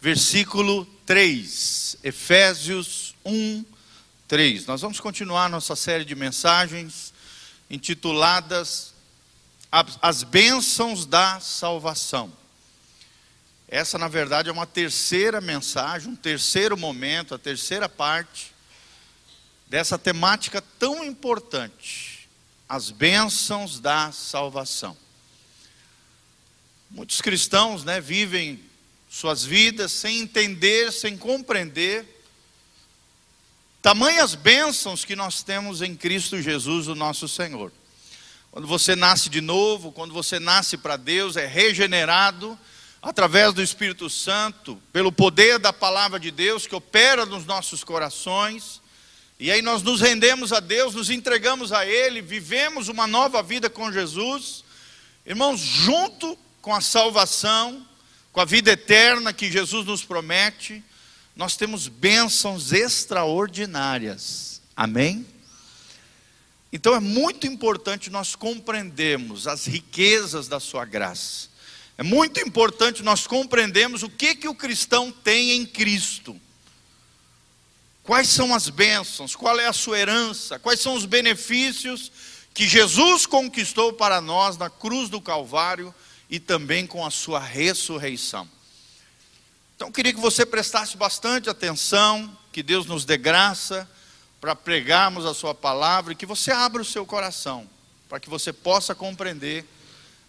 versículo 3. Efésios 1, 3. Nós vamos continuar nossa série de mensagens intituladas As Bênçãos da Salvação. Essa, na verdade, é uma terceira mensagem, um terceiro momento, a terceira parte dessa temática tão importante, as bênçãos da salvação. Muitos cristãos né, vivem suas vidas sem entender, sem compreender tamanhas bênçãos que nós temos em Cristo Jesus, o nosso Senhor. Quando você nasce de novo, quando você nasce para Deus, é regenerado através do Espírito Santo, pelo poder da palavra de Deus que opera nos nossos corações. E aí nós nos rendemos a Deus, nos entregamos a Ele, vivemos uma nova vida com Jesus. Irmãos, junto com a salvação, com a vida eterna que Jesus nos promete, nós temos bênçãos extraordinárias. Amém? Então é muito importante nós compreendermos as riquezas da sua graça. É muito importante nós compreendermos o que que o cristão tem em Cristo. Quais são as bênçãos? Qual é a sua herança? Quais são os benefícios que Jesus conquistou para nós na cruz do Calvário? E também com a sua ressurreição. Então, queria que você prestasse bastante atenção, que Deus nos dê graça para pregarmos a Sua palavra e que você abra o seu coração, para que você possa compreender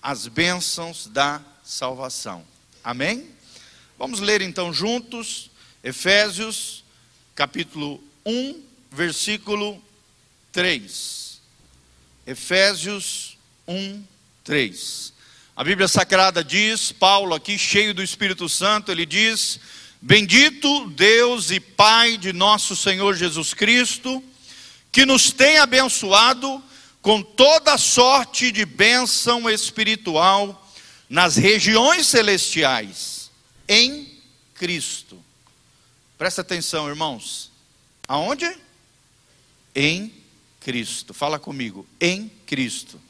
as bênçãos da salvação. Amém? Vamos ler então juntos, Efésios, capítulo 1, versículo 3. Efésios 1, 3. A Bíblia Sagrada diz, Paulo aqui, cheio do Espírito Santo, ele diz: Bendito Deus e Pai de nosso Senhor Jesus Cristo, que nos tem abençoado com toda sorte de bênção espiritual nas regiões celestiais, em Cristo. Presta atenção, irmãos. Aonde? Em Cristo. Fala comigo. Em Cristo.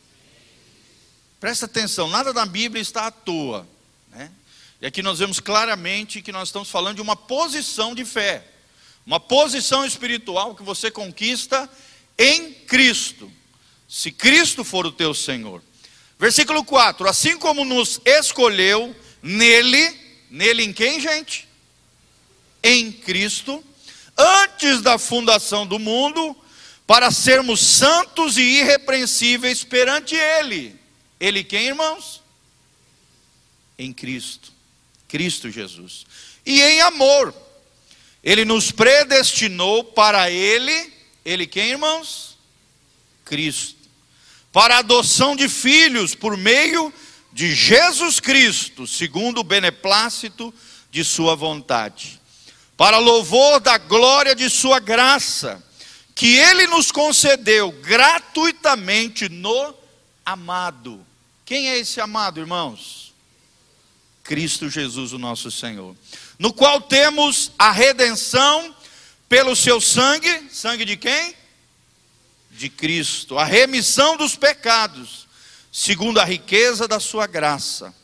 Presta atenção, nada da Bíblia está à toa. Né? E aqui nós vemos claramente que nós estamos falando de uma posição de fé, uma posição espiritual que você conquista em Cristo, se Cristo for o teu Senhor. Versículo 4: Assim como nos escolheu nele, nele em quem, gente? Em Cristo, antes da fundação do mundo, para sermos santos e irrepreensíveis perante Ele. Ele quem, irmãos? Em Cristo. Cristo Jesus. E em amor. Ele nos predestinou para Ele. Ele quem, irmãos? Cristo. Para a adoção de filhos por meio de Jesus Cristo, segundo o beneplácito de Sua vontade. Para louvor da glória de Sua graça, que Ele nos concedeu gratuitamente no amado. Quem é esse amado, irmãos? Cristo Jesus, o nosso Senhor, no qual temos a redenção pelo seu sangue, sangue de quem? De Cristo, a remissão dos pecados, segundo a riqueza da sua graça,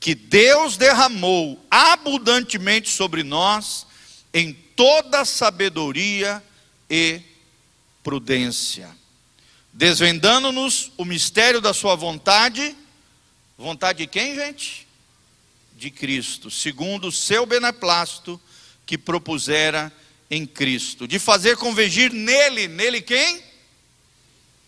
que Deus derramou abundantemente sobre nós em toda sabedoria e prudência desvendando-nos o mistério da sua vontade. Vontade de quem, gente? De Cristo, segundo o seu beneplácito que propusera em Cristo, de fazer convergir nele, nele quem?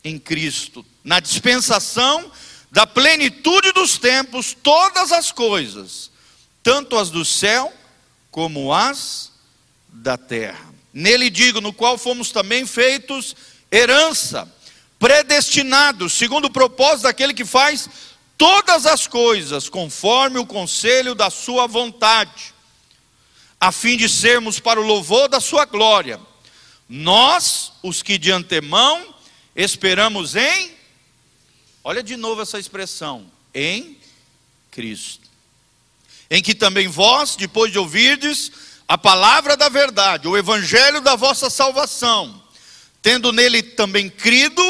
Em Cristo, na dispensação da plenitude dos tempos, todas as coisas, tanto as do céu como as da terra. Nele digo, no qual fomos também feitos herança predestinados, segundo o propósito daquele que faz todas as coisas conforme o conselho da sua vontade, a fim de sermos para o louvor da sua glória. Nós, os que de antemão esperamos em Olha de novo essa expressão, em Cristo. Em que também vós, depois de ouvirdes a palavra da verdade, o evangelho da vossa salvação, tendo nele também crido,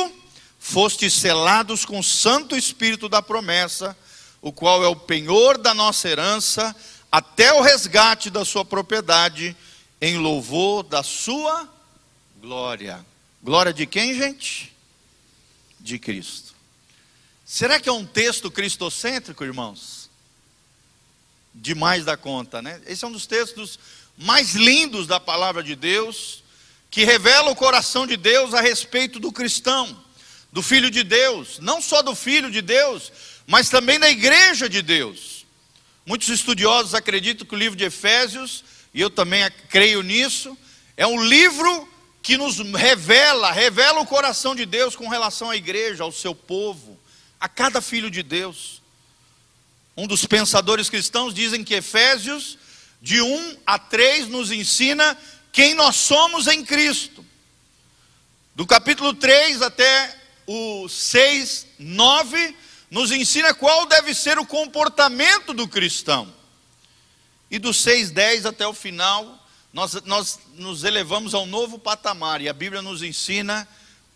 fostes selados com o Santo Espírito da promessa, o qual é o penhor da nossa herança, até o resgate da sua propriedade, em louvor da sua glória. Glória de quem, gente? De Cristo. Será que é um texto cristocêntrico, irmãos? Demais da conta, né? Esse é um dos textos mais lindos da palavra de Deus, que revela o coração de Deus a respeito do cristão, do filho de Deus, não só do filho de Deus, mas também da igreja de Deus. Muitos estudiosos acreditam que o livro de Efésios, e eu também creio nisso, é um livro que nos revela, revela o coração de Deus com relação à igreja, ao seu povo, a cada filho de Deus. Um dos pensadores cristãos dizem que Efésios, de 1 a 3, nos ensina quem nós somos em Cristo. Do capítulo 3 até o 6, 9, nos ensina qual deve ser o comportamento do cristão. E do 6, 10 até o final, nós, nós nos elevamos a um novo patamar, e a Bíblia nos ensina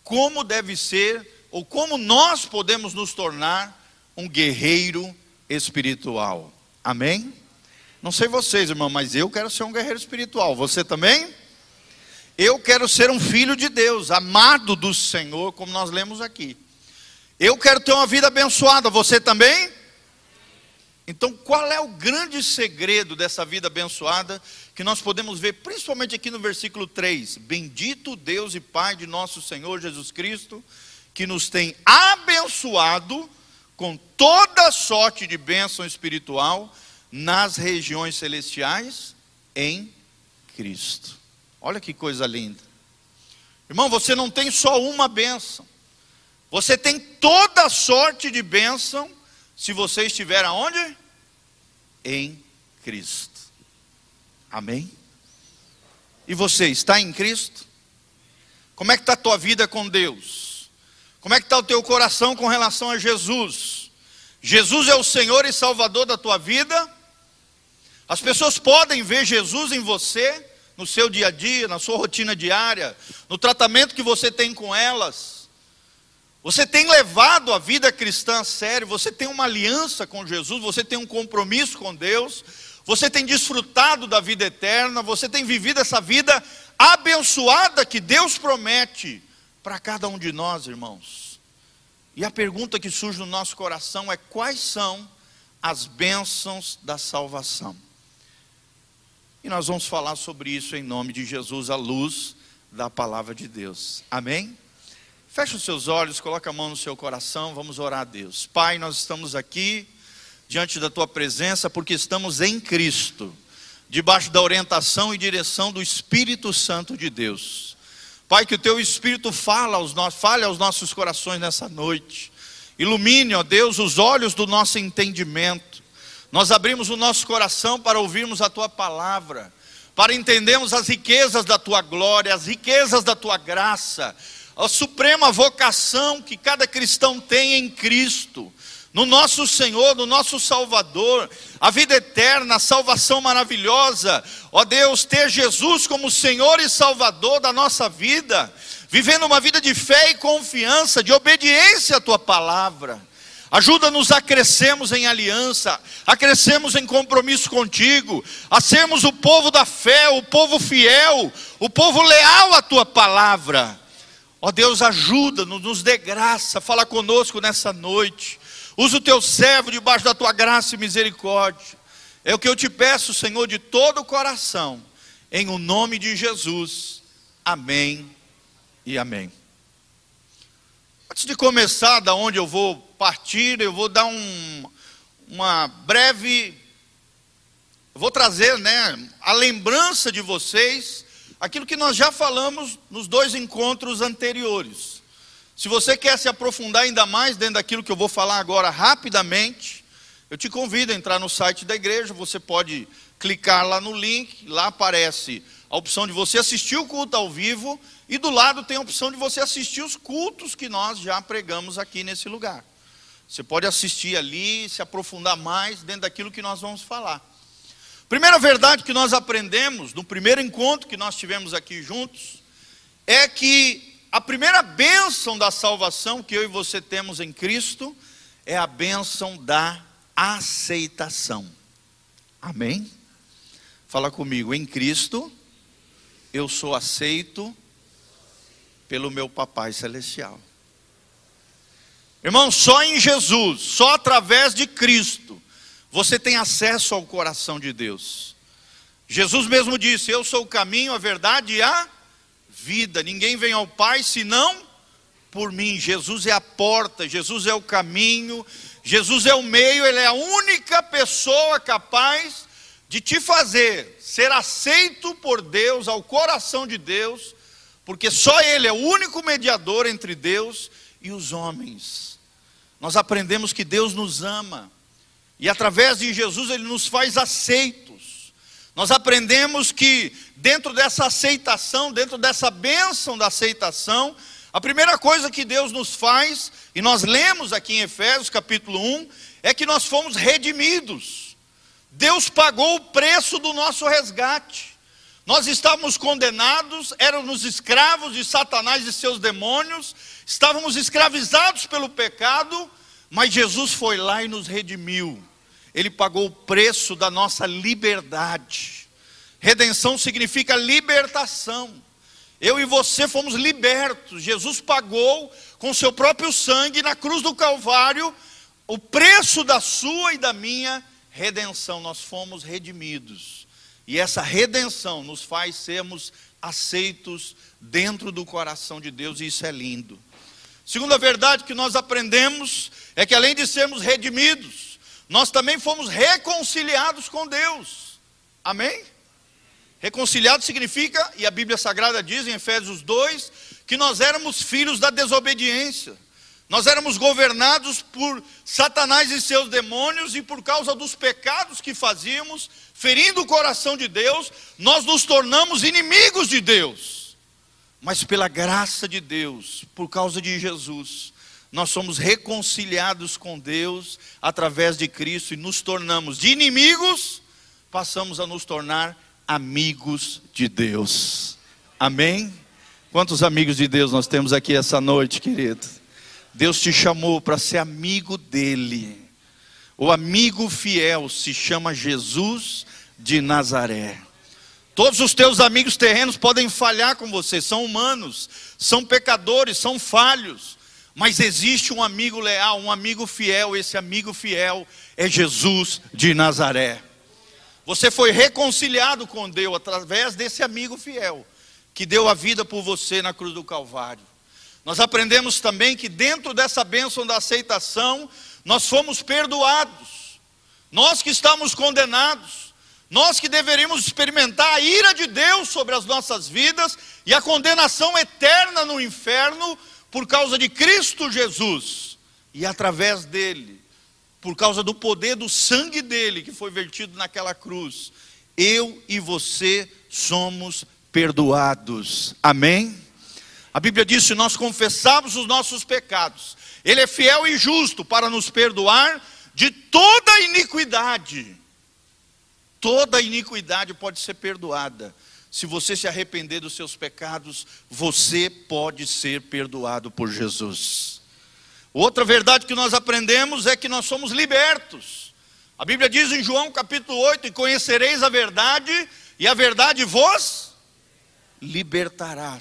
como deve ser, ou como nós podemos nos tornar um guerreiro espiritual. Amém? Não sei vocês, irmão, mas eu quero ser um guerreiro espiritual. Você também? Eu quero ser um filho de Deus, amado do Senhor, como nós lemos aqui. Eu quero ter uma vida abençoada. Você também? Então, qual é o grande segredo dessa vida abençoada que nós podemos ver principalmente aqui no versículo 3? Bendito Deus e Pai de nosso Senhor Jesus Cristo, que nos tem abençoado com toda sorte de bênção espiritual nas regiões celestiais em Cristo. Olha que coisa linda. Irmão, você não tem só uma bênção. Você tem toda sorte de bênção se você estiver aonde? Em Cristo. Amém? E você está em Cristo? Como é que está a tua vida com Deus? Como é que está o teu coração com relação a Jesus? Jesus é o Senhor e Salvador da tua vida? As pessoas podem ver Jesus em você, no seu dia a dia, na sua rotina diária, no tratamento que você tem com elas. Você tem levado a vida cristã a sério, você tem uma aliança com Jesus, você tem um compromisso com Deus, você tem desfrutado da vida eterna, você tem vivido essa vida abençoada que Deus promete para cada um de nós, irmãos. E a pergunta que surge no nosso coração é: quais são as bênçãos da salvação? E nós vamos falar sobre isso em nome de Jesus, à luz da palavra de Deus. Amém? Feche os seus olhos, coloque a mão no seu coração, vamos orar a Deus. Pai, nós estamos aqui diante da tua presença porque estamos em Cristo, debaixo da orientação e direção do Espírito Santo de Deus. Pai, que o teu Espírito fala aos no... fale aos nossos corações nessa noite. Ilumine, ó Deus, os olhos do nosso entendimento. Nós abrimos o nosso coração para ouvirmos a tua palavra, para entendermos as riquezas da tua glória, as riquezas da tua graça a suprema vocação que cada cristão tem em Cristo, no nosso Senhor, no nosso Salvador, a vida eterna, a salvação maravilhosa, ó Deus, ter Jesus como Senhor e Salvador da nossa vida, vivendo uma vida de fé e confiança, de obediência à tua palavra. Ajuda-nos a crescermos em aliança, a crescermos em compromisso contigo, a sermos o povo da fé, o povo fiel, o povo leal à tua palavra. Ó Deus, ajuda-nos, nos dê graça, fala conosco nessa noite. Usa o teu servo debaixo da tua graça e misericórdia. É o que eu te peço, Senhor, de todo o coração, em o nome de Jesus. Amém e amém. Antes de começar, da onde eu vou partir, eu vou dar um, uma breve, vou trazer, né, a lembrança de vocês aquilo que nós já falamos nos dois encontros anteriores. Se você quer se aprofundar ainda mais dentro daquilo que eu vou falar agora rapidamente, eu te convido a entrar no site da igreja, você pode clicar lá no link, lá aparece a opção de você assistir o culto ao vivo e do lado tem a opção de você assistir os cultos que nós já pregamos aqui nesse lugar. Você pode assistir ali, se aprofundar mais dentro daquilo que nós vamos falar. Primeira verdade que nós aprendemos no primeiro encontro que nós tivemos aqui juntos é que a primeira bênção da salvação que eu e você temos em Cristo é a bênção da aceitação. Amém? Fala comigo, em Cristo eu sou aceito pelo meu Papai Celestial. Irmão, só em Jesus, só através de Cristo, você tem acesso ao coração de Deus. Jesus mesmo disse: Eu sou o caminho, a verdade e a vida. Ninguém vem ao Pai senão por mim. Jesus é a porta, Jesus é o caminho, Jesus é o meio, Ele é a única pessoa capaz de te fazer ser aceito por Deus, ao coração de Deus, porque só Ele é o único mediador entre Deus e os homens. Nós aprendemos que Deus nos ama, e através de Jesus Ele nos faz aceitos. Nós aprendemos que dentro dessa aceitação, dentro dessa bênção da aceitação, a primeira coisa que Deus nos faz, e nós lemos aqui em Efésios capítulo 1, é que nós fomos redimidos. Deus pagou o preço do nosso resgate. Nós estávamos condenados, éramos escravos de Satanás e seus demônios, estávamos escravizados pelo pecado, mas Jesus foi lá e nos redimiu. Ele pagou o preço da nossa liberdade. Redenção significa libertação. Eu e você fomos libertos. Jesus pagou com seu próprio sangue na cruz do Calvário o preço da sua e da minha redenção. Nós fomos redimidos. E essa redenção nos faz sermos aceitos dentro do coração de Deus, e isso é lindo. Segunda verdade que nós aprendemos é que além de sermos redimidos, nós também fomos reconciliados com Deus. Amém? Reconciliado significa, e a Bíblia Sagrada diz em Efésios 2, que nós éramos filhos da desobediência. Nós éramos governados por Satanás e seus demônios, e por causa dos pecados que fazíamos, ferindo o coração de Deus, nós nos tornamos inimigos de Deus. Mas pela graça de Deus, por causa de Jesus, nós somos reconciliados com Deus através de Cristo e nos tornamos de inimigos, passamos a nos tornar amigos de Deus. Amém? Quantos amigos de Deus nós temos aqui essa noite, querido? Deus te chamou para ser amigo dele. O amigo fiel se chama Jesus de Nazaré. Todos os teus amigos terrenos podem falhar com você, são humanos, são pecadores, são falhos, mas existe um amigo leal, um amigo fiel, esse amigo fiel é Jesus de Nazaré. Você foi reconciliado com Deus através desse amigo fiel, que deu a vida por você na cruz do Calvário. Nós aprendemos também que dentro dessa bênção da aceitação, nós fomos perdoados. Nós que estamos condenados, nós que deveríamos experimentar a ira de Deus sobre as nossas vidas e a condenação eterna no inferno por causa de Cristo Jesus e através dele, por causa do poder do sangue dele que foi vertido naquela cruz, eu e você somos perdoados. Amém? A Bíblia diz: se nós confessarmos os nossos pecados, Ele é fiel e justo para nos perdoar de toda iniquidade. Toda iniquidade pode ser perdoada. Se você se arrepender dos seus pecados, você pode ser perdoado por Jesus. Outra verdade que nós aprendemos é que nós somos libertos. A Bíblia diz em João capítulo 8: E conhecereis a verdade, e a verdade vos libertará.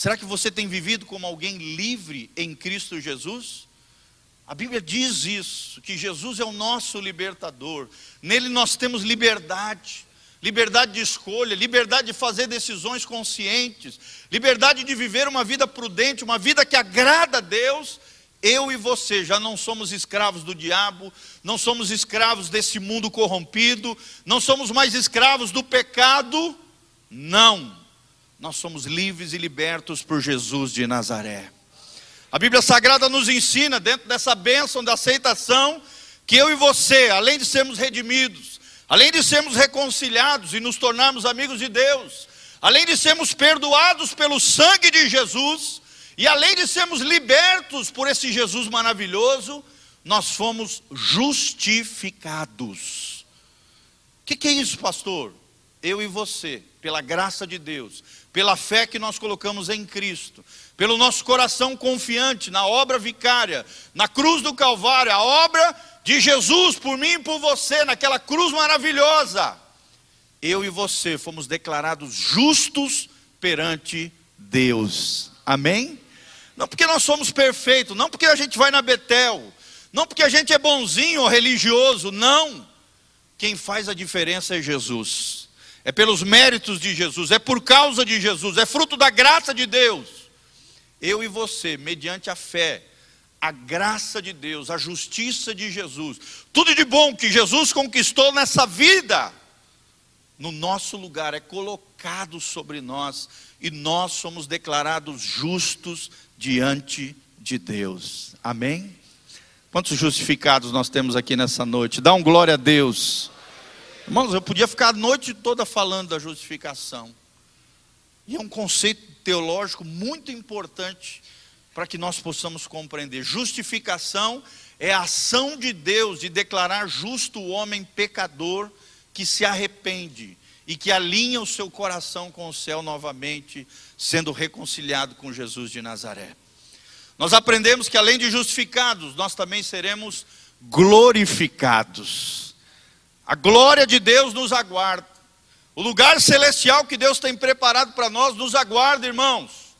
Será que você tem vivido como alguém livre em Cristo Jesus? A Bíblia diz isso, que Jesus é o nosso libertador. Nele nós temos liberdade, liberdade de escolha, liberdade de fazer decisões conscientes, liberdade de viver uma vida prudente, uma vida que agrada a Deus. Eu e você já não somos escravos do diabo, não somos escravos desse mundo corrompido, não somos mais escravos do pecado. Não nós somos livres e libertos por Jesus de Nazaré. A Bíblia Sagrada nos ensina, dentro dessa bênção da aceitação, que eu e você, além de sermos redimidos, além de sermos reconciliados e nos tornarmos amigos de Deus, além de sermos perdoados pelo sangue de Jesus, e além de sermos libertos por esse Jesus maravilhoso, nós fomos justificados. O que, que é isso, pastor? Eu e você, pela graça de Deus, pela fé que nós colocamos em Cristo, pelo nosso coração confiante na obra vicária, na cruz do Calvário, a obra de Jesus por mim e por você, naquela cruz maravilhosa, eu e você fomos declarados justos perante Deus. Amém? Não porque nós somos perfeitos, não porque a gente vai na Betel, não porque a gente é bonzinho ou religioso, não. Quem faz a diferença é Jesus. É pelos méritos de Jesus, é por causa de Jesus, é fruto da graça de Deus. Eu e você, mediante a fé, a graça de Deus, a justiça de Jesus, tudo de bom que Jesus conquistou nessa vida, no nosso lugar é colocado sobre nós e nós somos declarados justos diante de Deus. Amém? Quantos justificados nós temos aqui nessa noite? Dá um glória a Deus. Irmãos, eu podia ficar a noite toda falando da justificação. E é um conceito teológico muito importante para que nós possamos compreender. Justificação é a ação de Deus de declarar justo o homem pecador que se arrepende e que alinha o seu coração com o céu novamente, sendo reconciliado com Jesus de Nazaré. Nós aprendemos que além de justificados, nós também seremos glorificados. A glória de Deus nos aguarda. O lugar celestial que Deus tem preparado para nós nos aguarda, irmãos.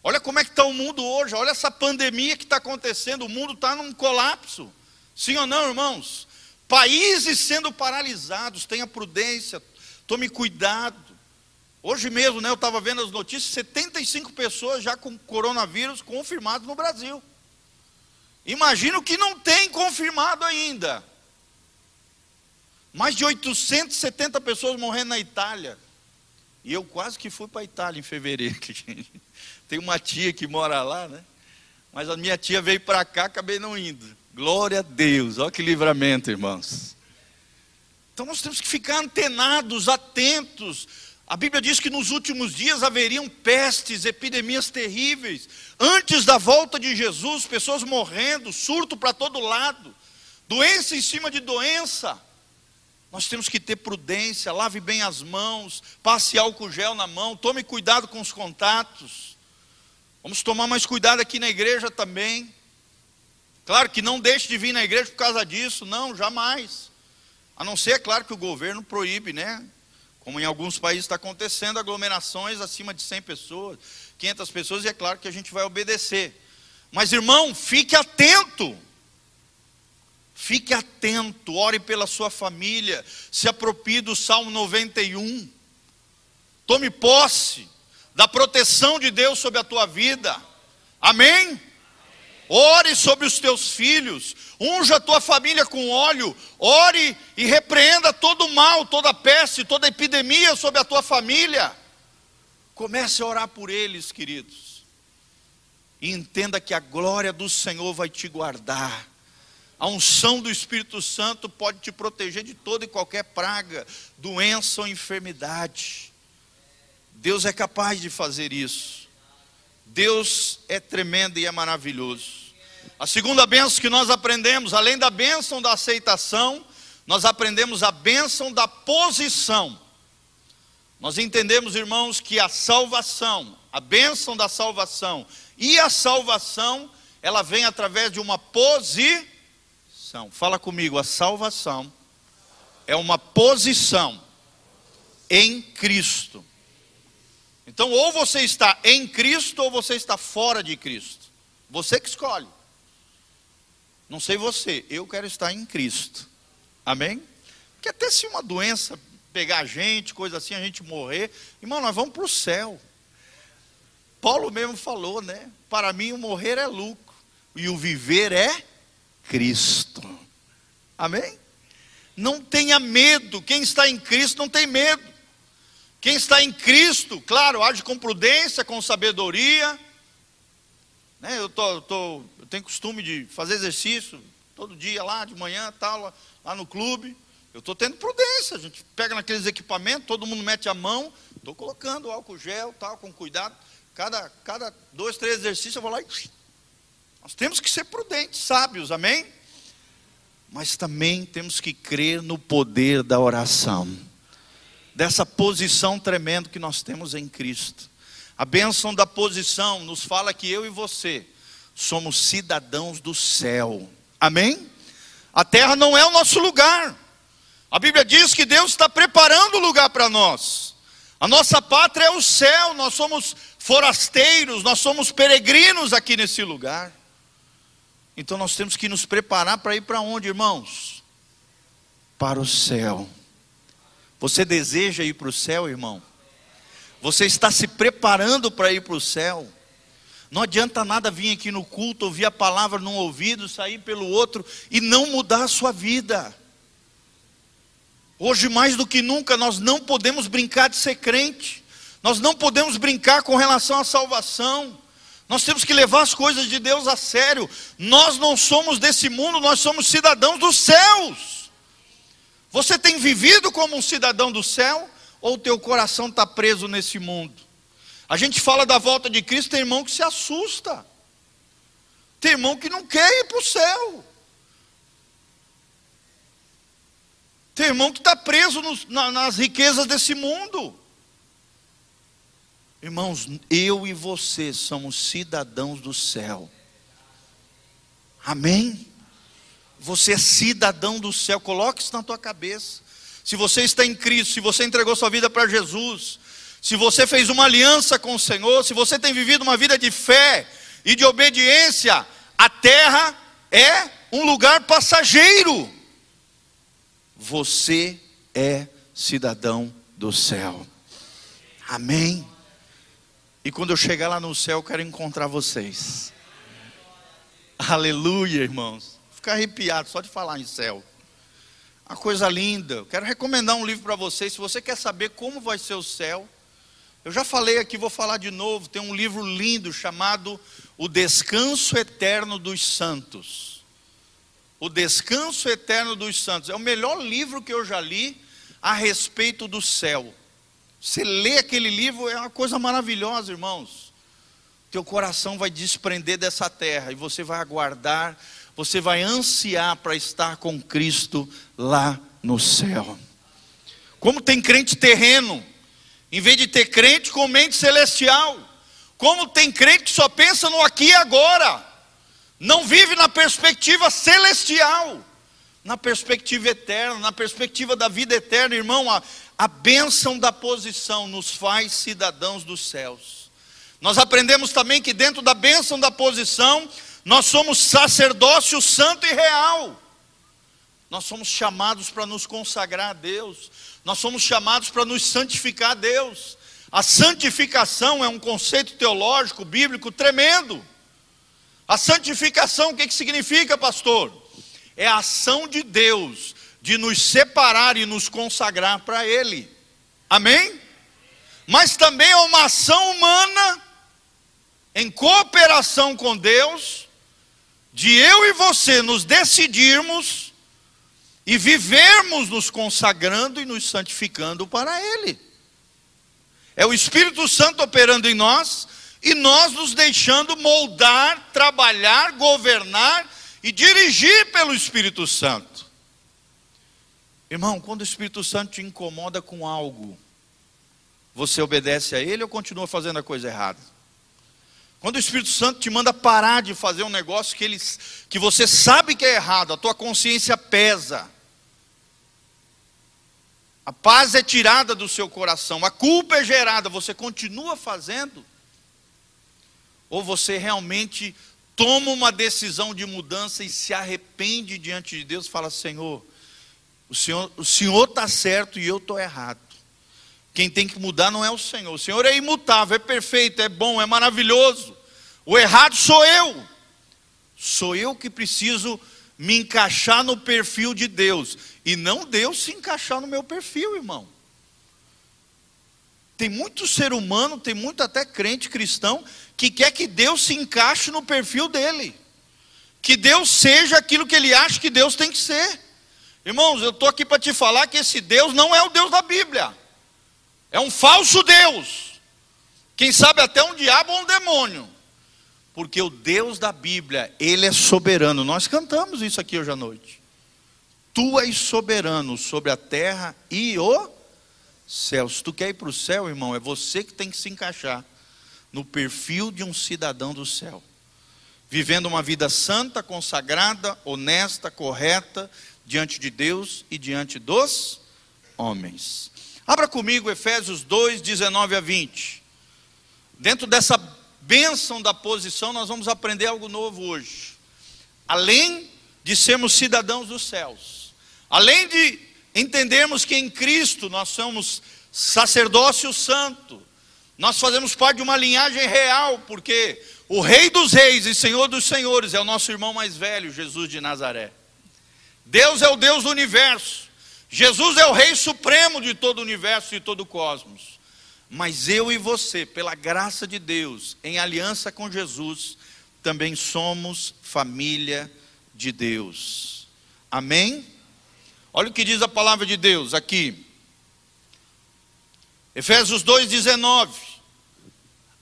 Olha como é que está o mundo hoje, olha essa pandemia que está acontecendo, o mundo está num colapso. Sim ou não, irmãos? Países sendo paralisados, tenha prudência, tome cuidado. Hoje mesmo, né, eu estava vendo as notícias, 75 pessoas já com coronavírus confirmados no Brasil. Imagina o que não tem confirmado ainda. Mais de 870 pessoas morrendo na Itália. E eu quase que fui para a Itália em fevereiro. Tem uma tia que mora lá, né? Mas a minha tia veio para cá, acabei não indo. Glória a Deus, olha que livramento, irmãos. Então nós temos que ficar antenados, atentos, a Bíblia diz que nos últimos dias haveriam pestes, epidemias terríveis. Antes da volta de Jesus, pessoas morrendo, surto para todo lado, doença em cima de doença. Nós temos que ter prudência, lave bem as mãos, passe álcool gel na mão, tome cuidado com os contatos. Vamos tomar mais cuidado aqui na igreja também. Claro que não deixe de vir na igreja por causa disso, não, jamais. A não ser, é claro, que o governo proíbe, né? Como em alguns países está acontecendo, aglomerações acima de 100 pessoas, 500 pessoas, e é claro que a gente vai obedecer. Mas irmão, fique atento. Fique atento, ore pela sua família, se aproprie do Salmo 91. Tome posse da proteção de Deus sobre a tua vida. Amém? Ore sobre os teus filhos, unja a tua família com óleo, ore e repreenda todo o mal, toda peste, toda epidemia sobre a tua família. Comece a orar por eles, queridos. E entenda que a glória do Senhor vai te guardar. A unção do Espírito Santo pode te proteger de toda e qualquer praga, doença ou enfermidade. Deus é capaz de fazer isso. Deus é tremendo e é maravilhoso. A segunda bênção que nós aprendemos, além da bênção da aceitação, nós aprendemos a bênção da posição. Nós entendemos, irmãos, que a salvação, a bênção da salvação e a salvação, ela vem através de uma posição. Fala comigo, a salvação é uma posição em Cristo. Então, ou você está em Cristo ou você está fora de Cristo. Você que escolhe. Não sei você, eu quero estar em Cristo. Amém? Porque até se uma doença pegar a gente, coisa assim, a gente morrer, irmão, nós vamos para o céu. Paulo mesmo falou, né? Para mim o morrer é lucro e o viver é Cristo. Amém? Não tenha medo. Quem está em Cristo não tem medo. Quem está em Cristo, claro, age com prudência, com sabedoria. Né? Eu, tô, tô, eu tenho costume de fazer exercício todo dia lá, de manhã, tal, lá, lá no clube. Eu estou tendo prudência. A gente pega naqueles equipamentos, todo mundo mete a mão. Estou colocando álcool gel, tal, com cuidado. Cada, cada dois, três exercícios eu vou lá e. Nós temos que ser prudentes, sábios, amém? Mas também temos que crer no poder da oração. dessa posição tremenda que nós temos em Cristo. A bênção da posição nos fala que eu e você somos cidadãos do céu. Amém? A terra não é o nosso lugar. A Bíblia diz que Deus está preparando o lugar para nós. A nossa pátria é o céu, nós somos forasteiros, nós somos peregrinos aqui nesse lugar. Então nós temos que nos preparar para ir para onde, irmãos? Para o céu. Você deseja ir para o céu, irmão? Você está se preparando para ir para o céu? Não adianta nada vir aqui no culto, ouvir a palavra num ouvido, sair pelo outro e não mudar a sua vida. Hoje, mais do que nunca, nós não podemos brincar de ser crente, nós não podemos brincar com relação à salvação, nós temos que levar as coisas de Deus a sério. Nós não somos desse mundo, nós somos cidadãos dos céus. Você tem vivido como um cidadão do céu ou teu coração está preso nesse mundo? A gente fala da volta de Cristo, tem irmão que se assusta. Tem irmão que não quer ir para o céu. Tem irmão que está preso nos, na, nas riquezas desse mundo. Irmãos, eu e você somos cidadãos do céu. Amém? Você é cidadão do céu, coloque isso na tua cabeça. Se você está em Cristo, se você entregou sua vida para Jesus, se você fez uma aliança com o Senhor, se você tem vivido uma vida de fé e de obediência, a terra é um lugar passageiro. Você é cidadão do céu. Amém. E quando eu chegar lá no céu, eu quero encontrar vocês. Aleluia, irmãos. Ficar arrepiado só de falar em céu. Uma coisa linda. Eu quero recomendar um livro para vocês. Se você quer saber como vai ser o céu, eu já falei aqui, vou falar de novo. Tem um livro lindo chamado O Descanso Eterno dos Santos. O Descanso Eterno dos Santos. É o melhor livro que eu já li a respeito do céu. Você lê aquele livro, é uma coisa maravilhosa, irmãos. Teu coração vai desprender dessa terra e você vai aguardar, você vai ansiar para estar com Cristo lá no céu. Como tem crente terreno, em vez de ter crente com mente celestial. Como tem crente que só pensa no aqui e agora, não vive na perspectiva celestial, na perspectiva eterna, na perspectiva da vida eterna, irmão. A, bênção da posição nos faz cidadãos dos céus. Nós aprendemos também que dentro da bênção da posição, nós somos sacerdócio santo e real. Nós somos chamados para nos consagrar a Deus. Nós somos chamados para nos santificar a Deus. A santificação é um conceito teológico, bíblico tremendo. A santificação, o que, que significa, pastor? É a ação de Deus de nos separar e nos consagrar para Ele. Amém? Mas também é uma ação humana, em cooperação com Deus, de eu e você nos decidirmos e vivermos nos consagrando e nos santificando para Ele. É o Espírito Santo operando em nós e nós nos deixando moldar, trabalhar, governar e dirigir pelo Espírito Santo. Irmão, quando o Espírito Santo te incomoda com algo, você obedece a Ele ou continua fazendo a coisa errada? Quando o Espírito Santo te manda parar de fazer um negócio que, ele, que você sabe que é errado, a tua consciência pesa, a paz é tirada do seu coração, a culpa é gerada, você continua fazendo? Ou você realmente toma uma decisão de mudança e se arrepende diante de Deus fala: Senhor, o Senhor está certo e eu estou errado. Quem tem que mudar não é o Senhor. O Senhor é imutável, é perfeito, é bom, é maravilhoso. O errado sou eu. Sou eu que preciso me encaixar no perfil de Deus e não Deus se encaixar no meu perfil, irmão. Tem muito ser humano, tem muito até crente cristão que quer que Deus se encaixe no perfil dele. Que Deus seja aquilo que ele acha que Deus tem que ser. Irmãos, eu estou aqui para te falar que esse Deus não é o Deus da Bíblia. É um falso Deus. Quem sabe até um diabo ou um demônio. Porque o Deus da Bíblia, Ele é soberano. Nós cantamos isso aqui hoje à noite. Tu és soberano sobre a terra e o céus. Se tu quer ir para o céu, irmão, é você que tem que se encaixar no perfil de um cidadão do céu. Vivendo uma vida santa, consagrada, honesta, correta, diante de Deus e diante dos homens. Abra comigo Efésios 2, 19 a 20. Dentro dessa bênção da posição, nós vamos aprender algo novo hoje. Além de sermos cidadãos dos céus, além de entendermos que em Cristo nós somos sacerdócio santo, nós fazemos parte de uma linhagem real, porque o Rei dos Reis e Senhor dos Senhores é o nosso irmão mais velho, Jesus de Nazaré. Deus é o Deus do universo. Jesus é o Rei Supremo de todo o universo e todo o cosmos. Mas eu e você, pela graça de Deus, em aliança com Jesus, também somos família de Deus. Amém? Olha o que diz a palavra de Deus aqui. Efésios 2,19.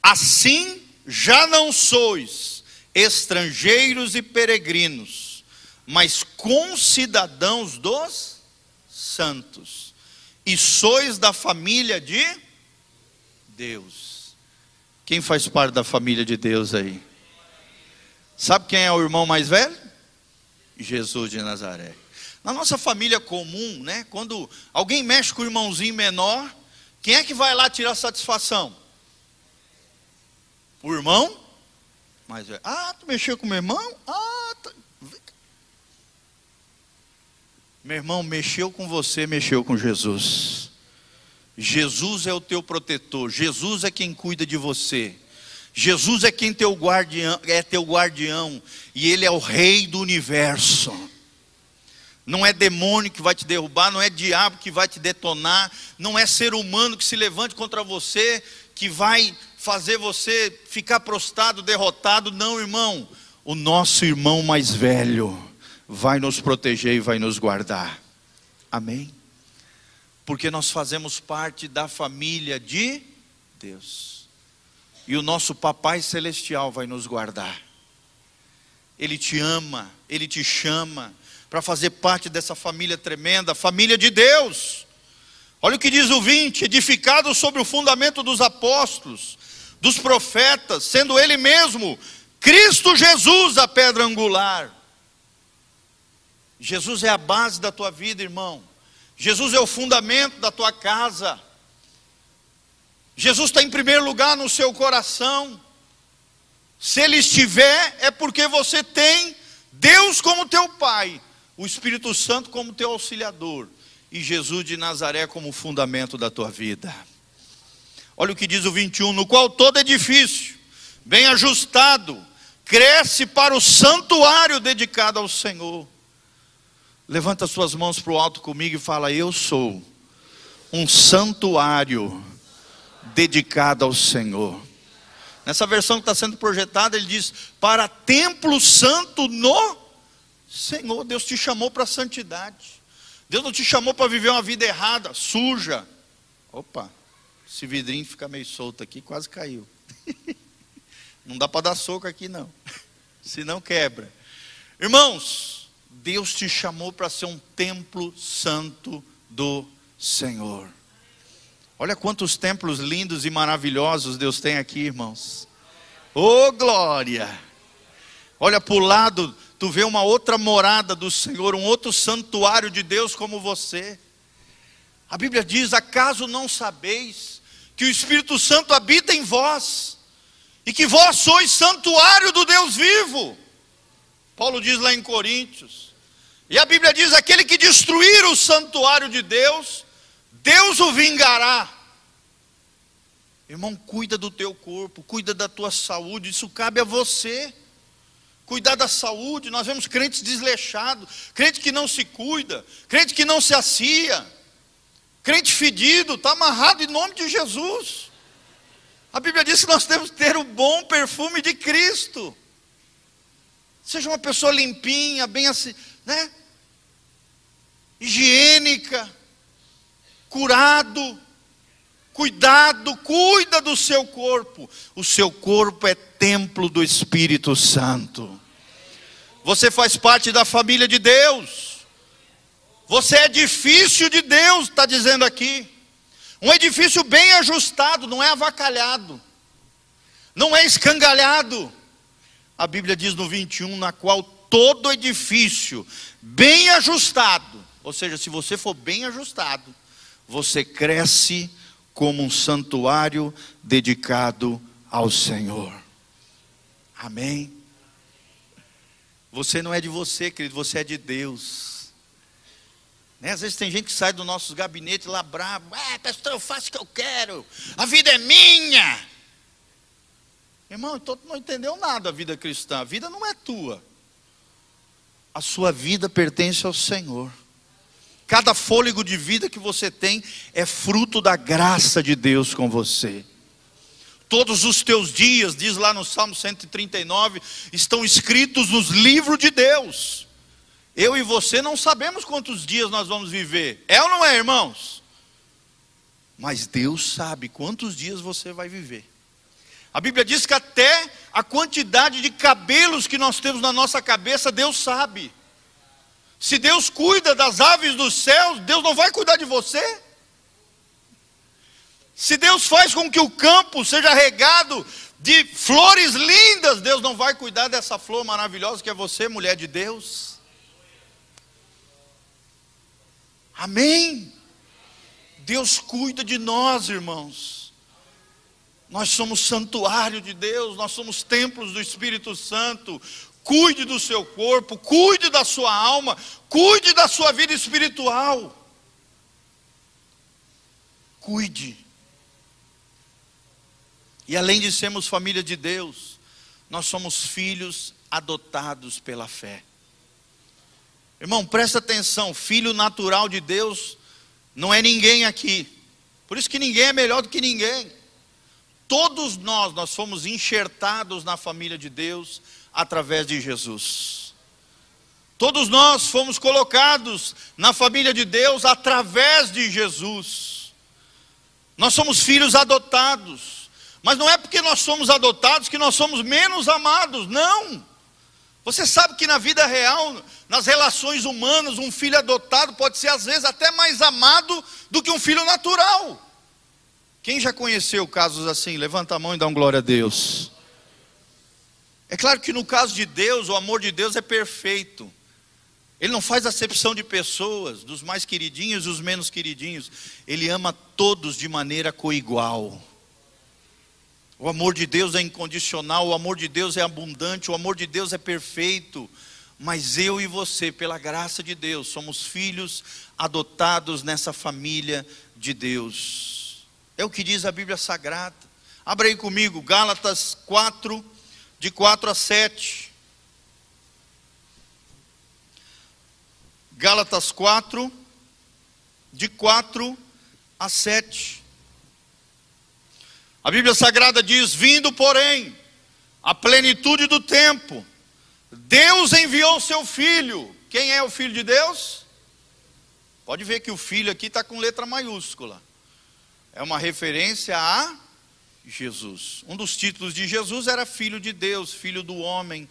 Assim já não sois estrangeiros e peregrinos, mas concidadãos dos santos, e sois da família de Deus. Quem faz parte da família de Deus aí? Sabe quem é o irmão mais velho? Jesus de Nazaré. Na nossa família comum, né, quando alguém mexe com o irmãozinho menor, quem é que vai lá tirar satisfação? O irmão velho. Ah, tu mexeu com meu irmão? Ah, tá. Meu irmão, mexeu com você, mexeu com Jesus. Jesus é o teu protetor, Jesus é quem cuida de você. Jesus é quem teu guardião, é teu guardião e ele é o rei do universo. Não é demônio que vai te derrubar, não é diabo que vai te detonar, não é ser humano que se levante contra você, que vai fazer você ficar prostrado, derrotado. Não, irmão. O nosso irmão mais velho vai nos proteger e vai nos guardar. Amém? Porque nós fazemos parte da família de Deus. E o nosso Papai Celestial vai nos guardar. Ele te ama, ele te chama para fazer parte dessa família tremenda, família de Deus. Olha o que diz o 20: edificado sobre o fundamento dos apóstolos, dos profetas, sendo Ele mesmo, Cristo Jesus, a pedra angular. Jesus é a base da tua vida, irmão. Jesus é o fundamento da tua casa. Jesus está em primeiro lugar no seu coração. Se Ele estiver, é porque você tem Deus como teu Pai o Espírito Santo como teu auxiliador e Jesus de Nazaré como fundamento da tua vida. Olha o que diz o 21, no qual todo edifício, bem ajustado, cresce para o santuário dedicado ao Senhor. Levanta suas mãos para o alto comigo e fala: Eu sou um santuário dedicado ao Senhor. Nessa versão que está sendo projetada, ele diz: Para templo santo no Senhor, Deus te chamou para a santidade. Deus não te chamou para viver uma vida errada, suja. Opa, esse vidrinho fica meio solto aqui, quase caiu. Não dá para dar soco aqui não, senão quebra. Irmãos, Deus te chamou para ser um templo santo do Senhor. Olha quantos templos lindos e maravilhosos Deus tem aqui, irmãos. Oh glória! Olha para o lado tu vê uma outra morada do Senhor, um outro santuário de Deus como você. A Bíblia diz: acaso não sabeis que o Espírito Santo habita em vós e que vós sois santuário do Deus vivo? Paulo diz lá em Coríntios. E a Bíblia diz: aquele que destruir o santuário de Deus, Deus o vingará. Irmão, cuida do teu corpo, cuida da tua saúde, isso cabe a você cuidar da saúde. Nós vemos crentes desleixados, crente que não se cuida, crente que não se assia, crente fedido, está amarrado em nome de Jesus. A Bíblia diz que nós temos que ter o bom perfume de Cristo. Seja uma pessoa limpinha, bem assim, né? Higiênica, curado, cuidado, cuida do seu corpo. O seu corpo é templo do Espírito Santo. Você faz parte da família de Deus. Você é difícil de Deus, está dizendo aqui. Um edifício bem ajustado, não é avacalhado, não é escangalhado. A Bíblia diz no 21, na qual todo edifício bem ajustado, ou seja, se você for bem ajustado, você cresce como um santuário dedicado ao Senhor. Amém. Você não é de você, querido, você é de Deus. Né? Às vezes tem gente que sai do nosso gabinete lá bravo, é, pastor, eu faço o que eu quero, a vida é minha. Irmão, então não entendeu nada a vida cristã, a vida não é tua. A sua vida pertence ao Senhor. Cada fôlego de vida que você tem é fruto da graça de Deus com você. Todos os teus dias, diz lá no Salmo 139, estão escritos nos livros de Deus. Eu e você não sabemos quantos dias nós vamos viver. É ou não é, irmãos? Mas Deus sabe quantos dias você vai viver. A Bíblia diz que até a quantidade de cabelos que nós temos na nossa cabeça, Deus sabe. Se Deus cuida das aves dos céus, Deus não vai cuidar de você? Se Deus faz com que o campo seja regado de flores lindas, Deus não vai cuidar dessa flor maravilhosa que é você, mulher de Deus? Amém? Deus cuida de nós, irmãos. Nós somos santuário de Deus, nós somos templos do Espírito Santo. Cuide do seu corpo, cuide da sua alma, cuide da sua vida espiritual. Cuide. E além de sermos família de Deus, nós somos filhos adotados pela fé. Irmão, presta atenção: filho natural de Deus não é ninguém aqui. Por isso que ninguém é melhor do que ninguém. Todos nós, nós fomos enxertados na família de Deus através de Jesus. Todos nós fomos colocados na família de Deus através de Jesus. Nós somos filhos adotados. Mas não é porque nós somos adotados que nós somos menos amados, não. Você sabe que na vida real, nas relações humanas, um filho adotado pode ser às vezes até mais amado do que um filho natural. Quem já conheceu casos assim? Levanta a mão e dá um glória a Deus. É claro que no caso de Deus, o amor de Deus é perfeito. Ele não faz acepção de pessoas, dos mais queridinhos e os menos queridinhos. Ele ama todos de maneira coigual. O amor de Deus é incondicional, o amor de Deus é abundante, o amor de Deus é perfeito. Mas eu e você, pela graça de Deus, somos filhos adotados nessa família de Deus. É o que diz a Bíblia Sagrada. Abra aí comigo, Gálatas 4, de 4 a 7. Gálatas 4, de 4 a 7. A Bíblia Sagrada diz: Vindo, porém, a plenitude do tempo, Deus enviou seu filho. Quem é o filho de Deus? Pode ver que o filho aqui está com letra maiúscula. É uma referência a Jesus. Um dos títulos de Jesus era Filho de Deus, Filho do homem.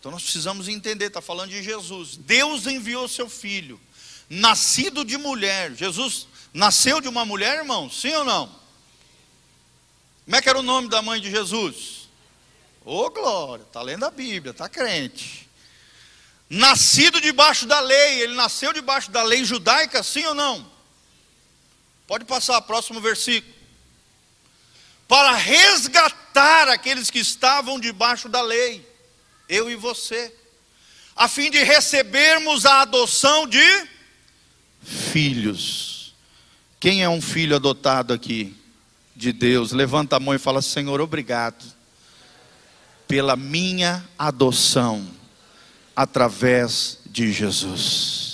Então nós precisamos entender, está falando de Jesus. Deus enviou seu filho, nascido de mulher. Jesus Nasceu de uma mulher, irmão? Sim ou não? Como é que era o nome da mãe de Jesus? Ô oh, glória, está lendo a Bíblia, está crente. Nascido debaixo da lei, ele nasceu debaixo da lei judaica, sim ou não? Pode passar, próximo versículo. Para resgatar aqueles que estavam debaixo da lei, eu e você, a fim de recebermos a adoção de filhos. Quem é um filho adotado aqui de Deus? Levanta a mão e fala: Senhor, obrigado pela minha adoção através de Jesus.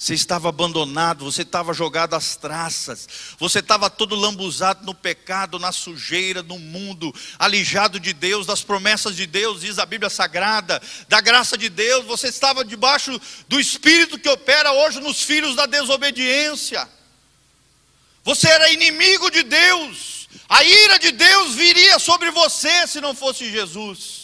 Você estava abandonado, você estava jogado às traças, você estava todo lambuzado no pecado, na sujeira, no mundo, alijado de Deus, das promessas de Deus, diz a Bíblia Sagrada, da graça de Deus, você estava debaixo do Espírito que opera hoje nos filhos da desobediência. Você era inimigo de Deus. A ira de Deus viria sobre você se não fosse Jesus.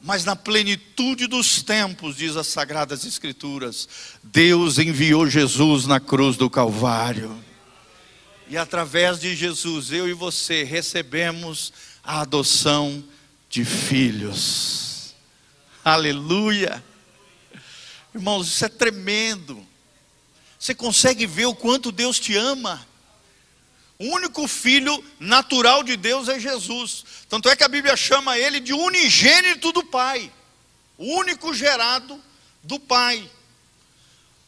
Mas na plenitude dos tempos, diz as Sagradas Escrituras, Deus enviou Jesus na cruz do Calvário. E através de Jesus, eu e você recebemos a adoção de filhos. Aleluia. Irmãos, isso é tremendo. Você consegue ver o quanto Deus te ama? O único filho natural de Deus é Jesus. Tanto é que a Bíblia chama ele de unigênito do Pai, o único gerado do Pai.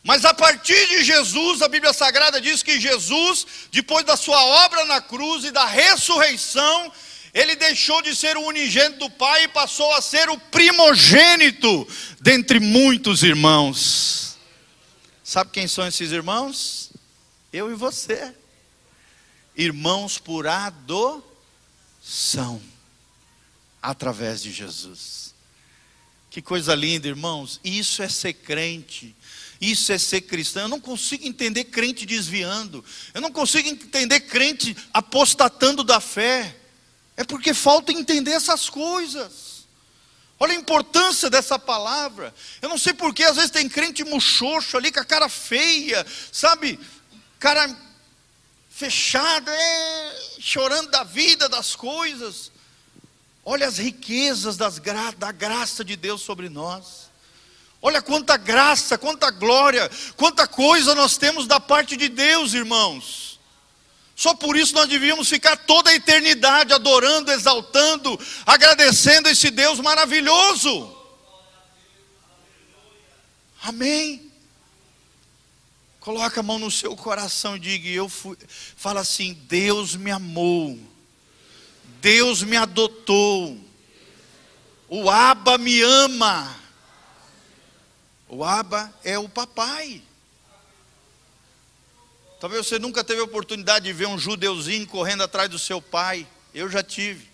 Mas a partir de Jesus, a Bíblia Sagrada diz que Jesus, depois da sua obra na cruz e da ressurreição, ele deixou de ser o unigênito do Pai e passou a ser o primogênito dentre muitos irmãos. Sabe quem são esses irmãos? Eu e você irmãos por adoção, através de Jesus. Que coisa linda, irmãos. Isso é ser crente. Isso é ser cristão. Eu não consigo entender crente desviando. Eu não consigo entender crente apostatando da fé. É porque falta entender essas coisas. Olha a importância dessa palavra. Eu não sei porque às vezes tem crente muxoxo ali com a cara feia, sabe? Cara fechado, é, chorando da vida, das coisas. Olha as riquezas das gra da graça de Deus sobre nós. Olha quanta graça, quanta glória, quanta coisa nós temos da parte de Deus, irmãos. Só por isso nós devíamos ficar toda a eternidade adorando, exaltando, agradecendo esse Deus maravilhoso. Amém. Coloca a mão no seu coração e diga, eu fui, fala assim: Deus me amou. Deus me adotou. O Aba me ama. O Aba é o papai. Talvez você nunca teve a oportunidade de ver um judeuzinho correndo atrás do seu pai. Eu já tive.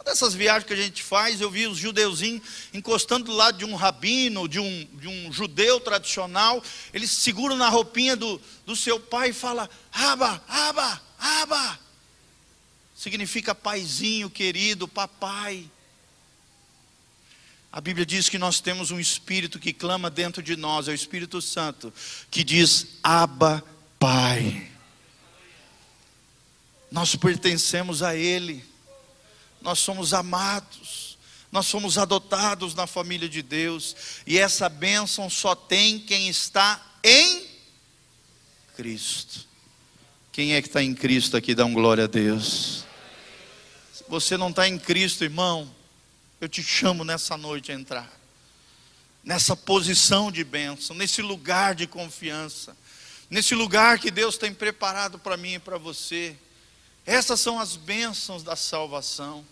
Uma dessas viagens que a gente faz, eu vi os judeuzinhos encostando do lado de um rabino, de um, de um judeu tradicional. Eles seguram na roupinha do, do seu pai e falam: Aba, Aba, Aba. Significa paizinho querido, papai. A Bíblia diz que nós temos um espírito que clama dentro de nós, é o Espírito Santo, que diz: Aba, Pai. Nós pertencemos a Ele nós somos amados, nós somos adotados na família de Deus, e essa bênção só tem quem está em Cristo. Quem é que está em Cristo aqui? Dá um glória a Deus. Se você não está em Cristo, irmão, eu te chamo nessa noite a entrar, nessa posição de bênção, nesse lugar de confiança, nesse lugar que Deus tem preparado para mim e para você. Essas são as bênçãos da salvação.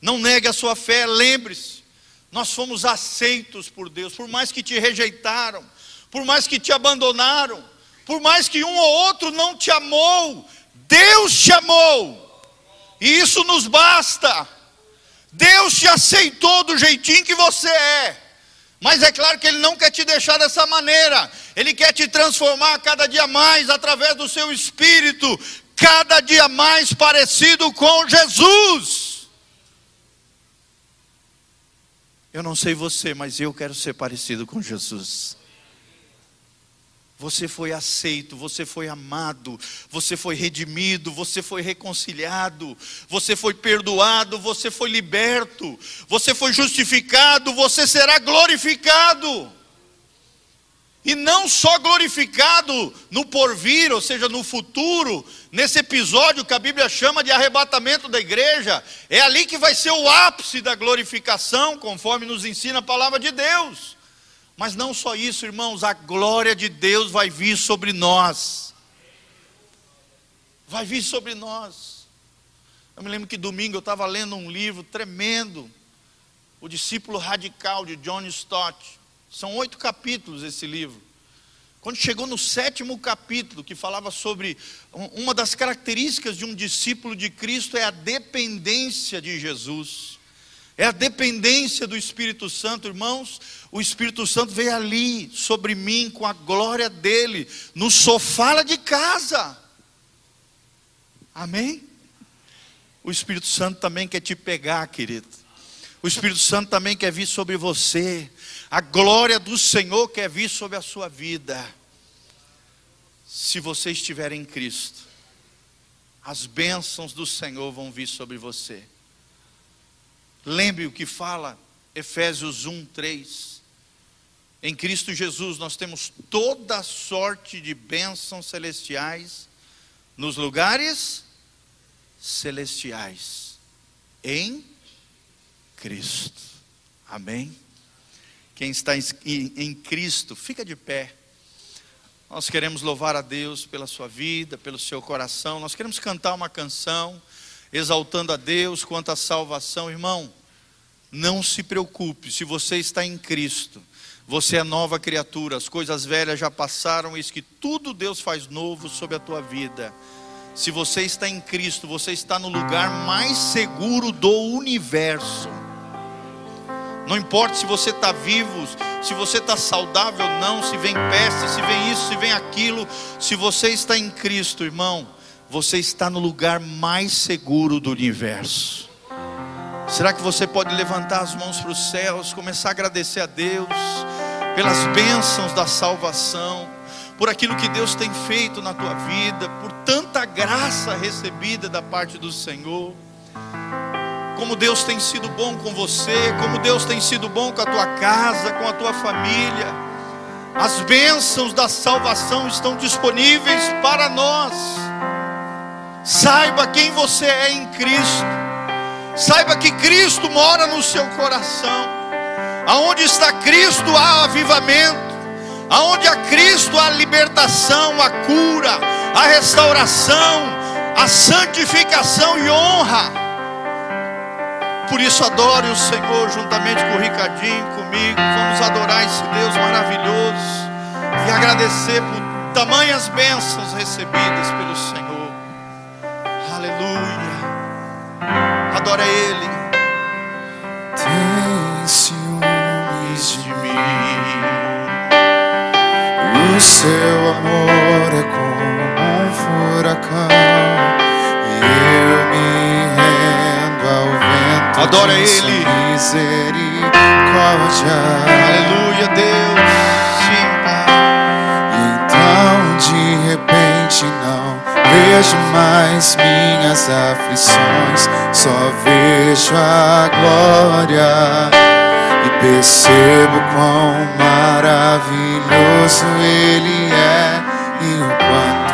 Não negue a sua fé, lembre-se, nós fomos aceitos por Deus, por mais que te rejeitaram, por mais que te abandonaram, por mais que um ou outro não te amou, Deus te amou, e isso nos basta. Deus te aceitou do jeitinho que você é. Mas é claro que Ele não quer te deixar dessa maneira, Ele quer te transformar cada dia mais através do seu espírito, cada dia mais parecido com Jesus. Eu não sei você, mas eu quero ser parecido com Jesus. Você foi aceito, você foi amado, você foi redimido, você foi reconciliado, você foi perdoado, você foi liberto, você foi justificado, você será glorificado e não só glorificado no porvir, ou seja, no futuro, nesse episódio que a Bíblia chama de arrebatamento da igreja, é ali que vai ser o ápice da glorificação, conforme nos ensina a palavra de Deus. Mas não só isso, irmãos, a glória de Deus vai vir sobre nós. Vai vir sobre nós. Eu me lembro que domingo eu estava lendo um livro tremendo, O Discípulo Radical de John Stott. São oito capítulos esse livro. Quando chegou no sétimo capítulo, que falava sobre uma das características de um discípulo de Cristo é a dependência de Jesus, é a dependência do Espírito Santo, irmãos. O Espírito Santo veio ali sobre mim com a glória dele, no sofá de casa. Amém? O Espírito Santo também quer te pegar, querido. O Espírito Santo também quer vir sobre você. A glória do Senhor quer vir sobre a sua vida. Se você estiver em Cristo, as bênçãos do Senhor vão vir sobre você. Lembre o que fala Efésios 1, 3. Em Cristo Jesus nós temos toda sorte de bênçãos celestiais nos lugares celestiais. Em Cristo. Amém? Quem está em Cristo, fica de pé. Nós queremos louvar a Deus pela sua vida, pelo seu coração. Nós queremos cantar uma canção exaltando a Deus quanto à salvação, irmão. Não se preocupe, se você está em Cristo, você é nova criatura, as coisas velhas já passaram, eis que tudo Deus faz novo sobre a tua vida. Se você está em Cristo, você está no lugar mais seguro do universo. Não importa se você está vivo, se você está saudável ou não, se vem peste, se vem isso, se vem aquilo. Se você está em Cristo, irmão, você está no lugar mais seguro do universo. Será que você pode levantar as mãos para os céus, começar a agradecer a Deus pelas bênçãos da salvação, por aquilo que Deus tem feito na tua vida, por tanta graça recebida da parte do Senhor? Como Deus tem sido bom com você, como Deus tem sido bom com a tua casa, com a tua família. As bênçãos da salvação estão disponíveis para nós. Saiba quem você é em Cristo. Saiba que Cristo mora no seu coração. Aonde está Cristo há avivamento. Aonde há Cristo há libertação, a cura, a restauração, a santificação e honra. Por isso adore o Senhor juntamente com o Ricardinho, comigo. Vamos adorar esse Deus maravilhoso e agradecer por tamanhas bênçãos recebidas pelo Senhor. Aleluia. Adora Ele. Tem ciúmes de mim. O seu amor é como um furacão. E eu me. Adora Ele. Misericórdia. Aleluia, Deus. Então de repente não vejo mais minhas aflições, só vejo a glória e percebo quão maravilhoso Ele é e o quanto